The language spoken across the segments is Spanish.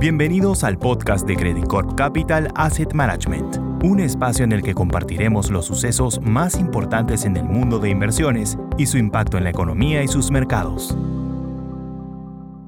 Bienvenidos al podcast de Credit Corp Capital Asset Management, un espacio en el que compartiremos los sucesos más importantes en el mundo de inversiones y su impacto en la economía y sus mercados.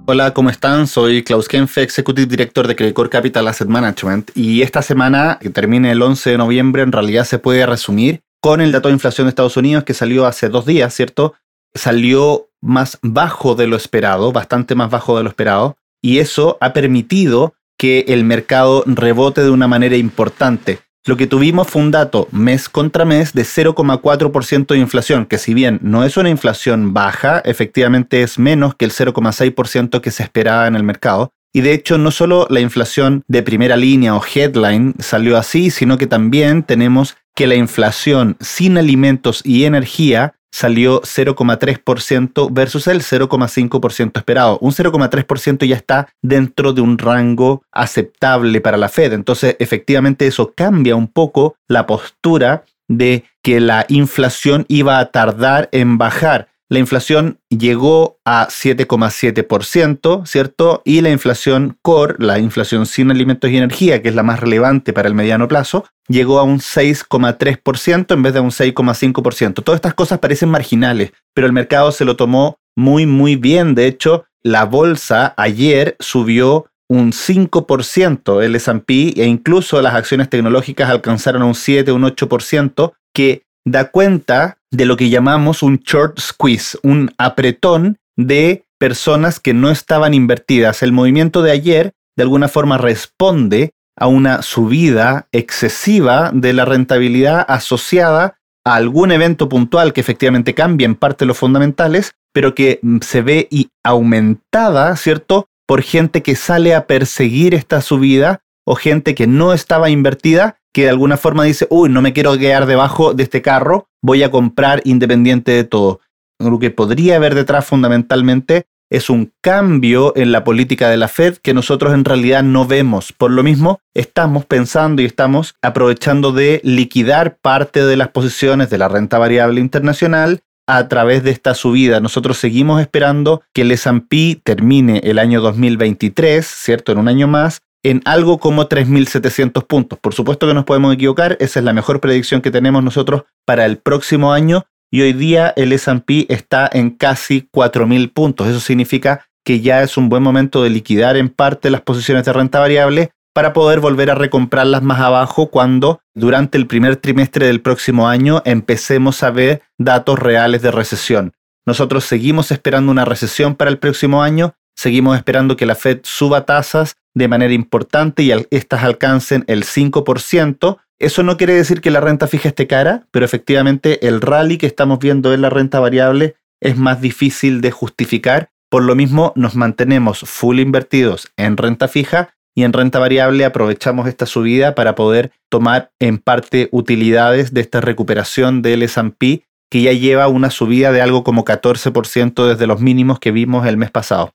Hola, ¿cómo están? Soy Klaus Kenfe, Executive Director de Credit Corp Capital Asset Management y esta semana, que termina el 11 de noviembre, en realidad se puede resumir con el dato de inflación de Estados Unidos que salió hace dos días, ¿cierto? Salió más bajo de lo esperado, bastante más bajo de lo esperado, y eso ha permitido que el mercado rebote de una manera importante. Lo que tuvimos fue un dato mes contra mes de 0,4% de inflación, que si bien no es una inflación baja, efectivamente es menos que el 0,6% que se esperaba en el mercado. Y de hecho no solo la inflación de primera línea o headline salió así, sino que también tenemos que la inflación sin alimentos y energía salió 0,3% versus el 0,5% esperado. Un 0,3% ya está dentro de un rango aceptable para la Fed. Entonces, efectivamente, eso cambia un poco la postura de que la inflación iba a tardar en bajar la inflación llegó a 7,7%, ¿cierto? Y la inflación core, la inflación sin alimentos y energía, que es la más relevante para el mediano plazo, llegó a un 6,3% en vez de un 6,5%. Todas estas cosas parecen marginales, pero el mercado se lo tomó muy, muy bien. De hecho, la bolsa ayer subió un 5% el S&P e incluso las acciones tecnológicas alcanzaron un 7, un 8%, que da cuenta de lo que llamamos un short squeeze, un apretón de personas que no estaban invertidas. El movimiento de ayer de alguna forma responde a una subida excesiva de la rentabilidad asociada a algún evento puntual que efectivamente cambia en parte los fundamentales, pero que mm, se ve y aumentada, ¿cierto? Por gente que sale a perseguir esta subida o gente que no estaba invertida que de alguna forma dice, uy, no me quiero quedar debajo de este carro, voy a comprar independiente de todo. Lo que podría haber detrás fundamentalmente es un cambio en la política de la Fed que nosotros en realidad no vemos. Por lo mismo, estamos pensando y estamos aprovechando de liquidar parte de las posiciones de la renta variable internacional a través de esta subida. Nosotros seguimos esperando que el S&P termine el año 2023, ¿cierto? En un año más, en algo como 3.700 puntos. Por supuesto que nos podemos equivocar, esa es la mejor predicción que tenemos nosotros para el próximo año y hoy día el S&P está en casi 4.000 puntos. Eso significa que ya es un buen momento de liquidar en parte las posiciones de renta variable para poder volver a recomprarlas más abajo cuando durante el primer trimestre del próximo año empecemos a ver datos reales de recesión. Nosotros seguimos esperando una recesión para el próximo año, seguimos esperando que la Fed suba tasas de manera importante y estas alcancen el 5%. Eso no quiere decir que la renta fija esté cara, pero efectivamente el rally que estamos viendo en la renta variable es más difícil de justificar. Por lo mismo, nos mantenemos full invertidos en renta fija y en renta variable aprovechamos esta subida para poder tomar en parte utilidades de esta recuperación del S&P que ya lleva una subida de algo como 14% desde los mínimos que vimos el mes pasado.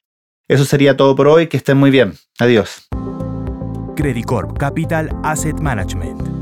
Eso sería todo por hoy, que estén muy bien. Adiós. Credit Corp Capital Asset Management